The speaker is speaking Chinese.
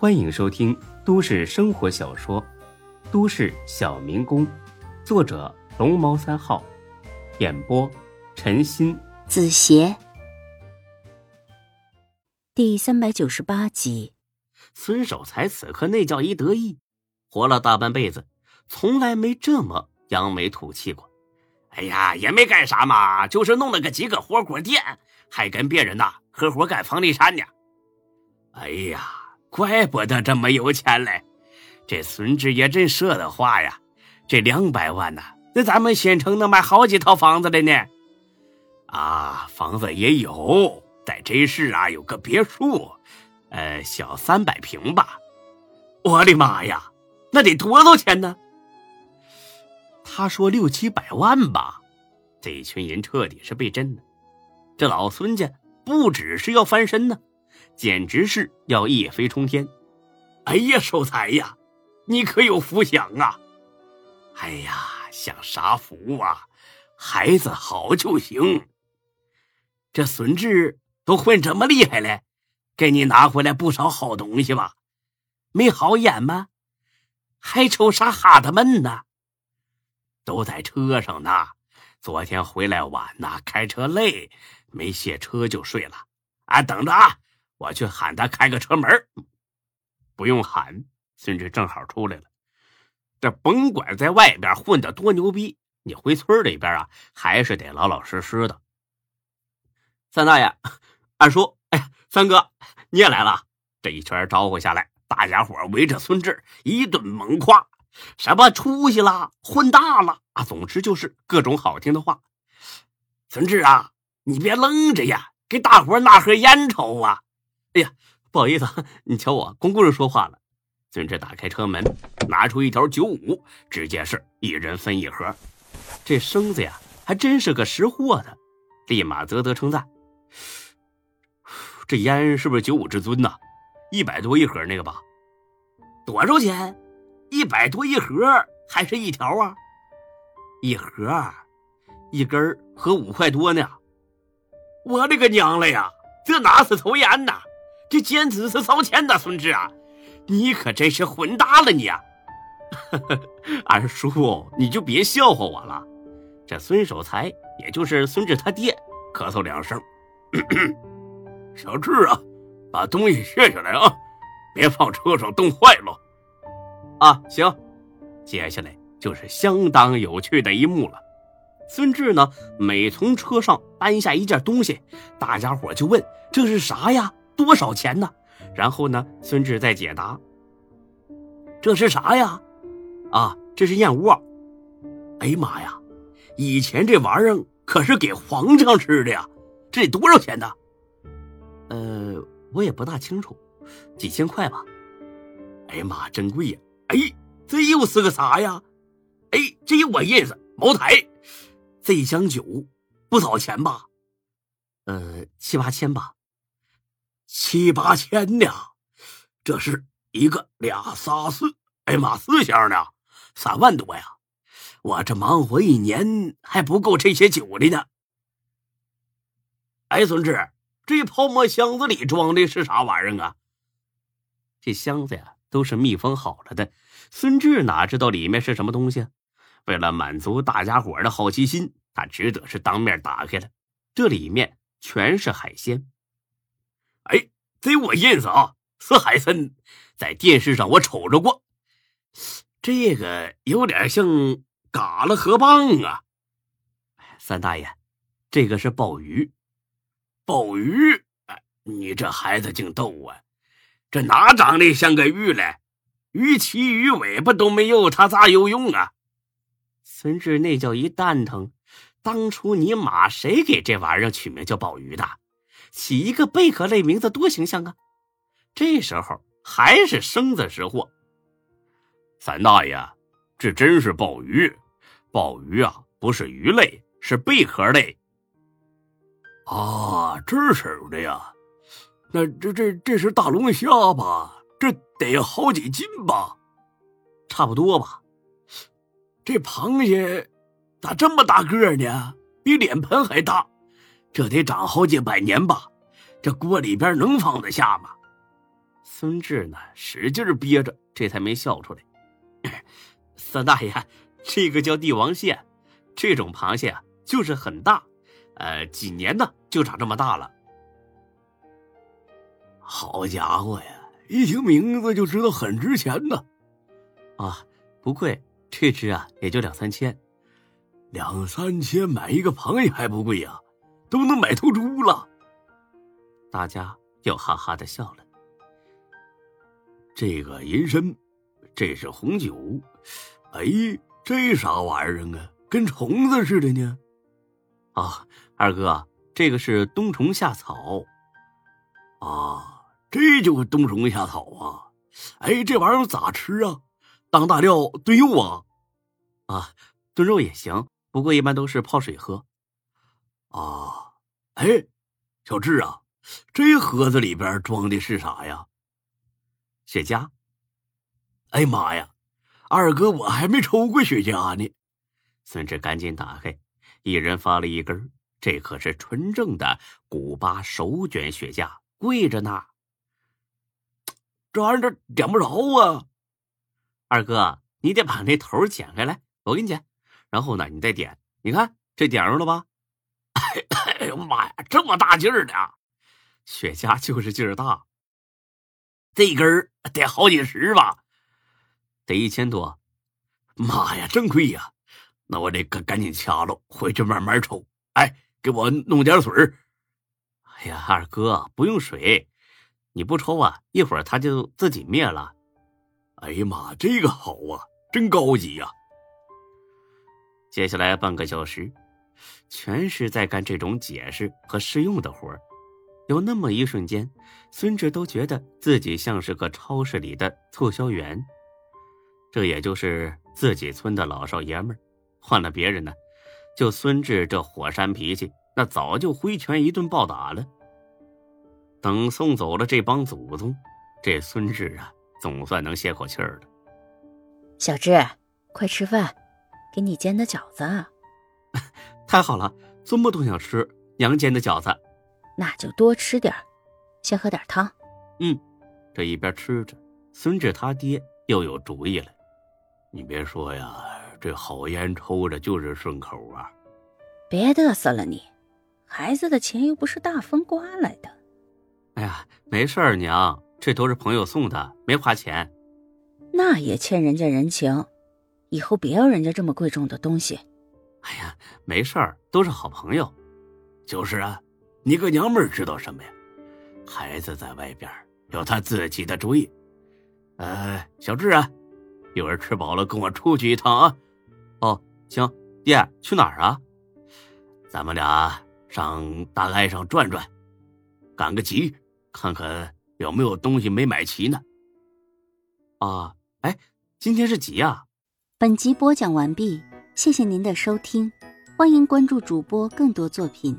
欢迎收听都市生活小说《都市小民工》，作者龙猫三号，演播陈鑫、子邪，第三百九十八集。孙守财此刻那叫一得意，活了大半辈子，从来没这么扬眉吐气过。哎呀，也没干啥嘛，就是弄了个几个火锅店，还跟别人呐合伙干房地产呢。哎呀，怪不得这么有钱嘞！这孙志也真舍得花呀，这两百万呐，那咱们县城能买好几套房子了呢。啊，房子也有，在这市啊有个别墅，呃，小三百平吧。我的妈呀，那得多少钱呢？他说六七百万吧，这一群人彻底是被震了。这老孙家不只是要翻身呢，简直是要一飞冲天。哎呀，守财呀，你可有福享啊！哎呀，享啥福啊？孩子好就行。这孙志都混这么厉害了，给你拿回来不少好东西吧？没好眼吗？还抽啥哈达闷呢？都在车上呢，昨天回来晚呐，开车累，没卸车就睡了。啊，等着啊，我去喊他开个车门。不用喊，孙志正好出来了。这甭管在外边混的多牛逼，你回村里边啊，还是得老老实实的。三大爷，二叔，哎，三哥，你也来了。这一圈招呼下来，大家伙围着孙志一顿猛夸。什么出息啦，混大了啊！总之就是各种好听的话。孙志啊，你别愣着呀，给大伙拿盒烟抽啊！哎呀，不好意思，你瞧我光顾着说话了。孙志打开车门，拿出一条九五，直接是一人分一盒。这生子呀，还真是个识货的，立马啧啧称赞。这烟是不是九五至尊呐？一百多一盒那个吧？多少钱？一百多一盒，还是一条啊？一盒，一根合五块多呢。我的个娘了呀！这哪是抽烟呐？这简直是烧钱呐！孙志啊，你可真是混大了你啊！二叔，你就别笑话我了。这孙守财，也就是孙志他爹，咳嗽两声。小志啊，把东西卸下来啊，别放车上冻坏了。啊，行，接下来就是相当有趣的一幕了。孙志呢，每从车上搬下一件东西，大家伙就问这是啥呀？多少钱呢？然后呢，孙志再解答。这是啥呀？啊，这是燕窝。哎呀妈呀，以前这玩意儿可是给皇上吃的呀，这得多少钱呢？呃，我也不大清楚，几千块吧。哎呀妈，真贵呀！哎，这又是个啥呀？哎，这我认识，茅台，这一箱酒不少钱吧？呃，七八千吧。七八千呢？这是一个俩仨四，哎妈，四箱呢，三万多呀！我这忙活一年还不够这些酒的呢。哎，孙志，这泡沫箱子里装的是啥玩意儿啊？这箱子呀。都是密封好了的，孙志哪知道里面是什么东西？为了满足大家伙的好奇心，他只得是当面打开了。这里面全是海鲜。哎，这我认识啊，是海参，在电视上我瞅着过。这个有点像嘎了河蚌啊。三大爷，这个是鲍鱼。鲍鱼？哎，你这孩子净逗啊！这哪长得像个鱼嘞？鱼鳍、鱼尾巴都没有，它咋有用啊？孙志那叫一蛋疼！当初你妈谁给这玩意儿取名叫鲍鱼的？起一个贝壳类名字多形象啊！这时候还是生子识货。三大爷，这真是鲍鱼！鲍鱼啊，不是鱼类，是贝壳类。啊，这是的呀。那这这这是大龙虾吧？这得好几斤吧？差不多吧。这螃蟹咋这么大个呢？比脸盆还大，这得长好几百年吧？这锅里边能放得下吗？孙志呢，使劲憋着，这才没笑出来。三大爷，这个叫帝王蟹，这种螃蟹啊，就是很大，呃，几年呢就长这么大了。好家伙呀，一听名字就知道很值钱呢。啊，不贵，这只啊也就两三千，两三千买一个螃蟹还不贵呀，都能买头猪了。大家又哈哈的笑了。这个银参，这是红酒，哎，这啥玩意儿啊？跟虫子似的呢。啊，二哥，这个是冬虫夏草。啊，这就是冬虫夏草啊！哎，这玩意儿咋吃啊？当大料炖肉啊？啊，炖肉也行，不过一般都是泡水喝。啊，哎，小智啊，这盒子里边装的是啥呀？雪茄，哎妈呀，二哥我还没抽过雪茄呢。孙志赶紧打开，一人发了一根，这可是纯正的古巴手卷雪茄，贵着呢。这玩意儿这点不着啊，二哥，你得把那头剪开来，我给你剪，然后呢，你再点，你看这点上了吧？哎 呦妈呀，这么大劲儿的，雪茄就是劲儿大。这根儿得好几十吧，得一千多。妈呀，真贵呀！那我得赶赶紧掐了，回去慢慢抽。哎，给我弄点水。哎呀，二哥不用水，你不抽啊，一会儿它就自己灭了。哎呀妈，这个好啊，真高级呀！接下来半个小时，全是在干这种解释和试用的活儿。有那么一瞬间，孙志都觉得自己像是个超市里的促销员。这也就是自己村的老少爷们儿，换了别人呢，就孙志这火山脾气，那早就挥拳一顿暴打了。等送走了这帮祖宗，这孙志啊，总算能歇口气儿了。小志，快吃饭，给你煎的饺子。太好了，这么都想吃娘煎的饺子。那就多吃点先喝点汤。嗯，这一边吃着，孙志他爹又有主意了。你别说呀，这好烟抽着就是顺口啊。别嘚瑟了你，孩子的钱又不是大风刮来的。哎呀，没事儿，娘，这都是朋友送的，没花钱。那也欠人家人情，以后别要人家这么贵重的东西。哎呀，没事儿，都是好朋友。就是啊。你个娘们知道什么呀？孩子在外边有他自己的主意。呃，小志啊，一会儿吃饱了跟我出去一趟啊。哦，行，爹去哪儿啊？咱们俩上大街上转转，赶个集，看看有没有东西没买齐呢。啊，哎，今天是几呀？本集播讲完毕，谢谢您的收听，欢迎关注主播更多作品。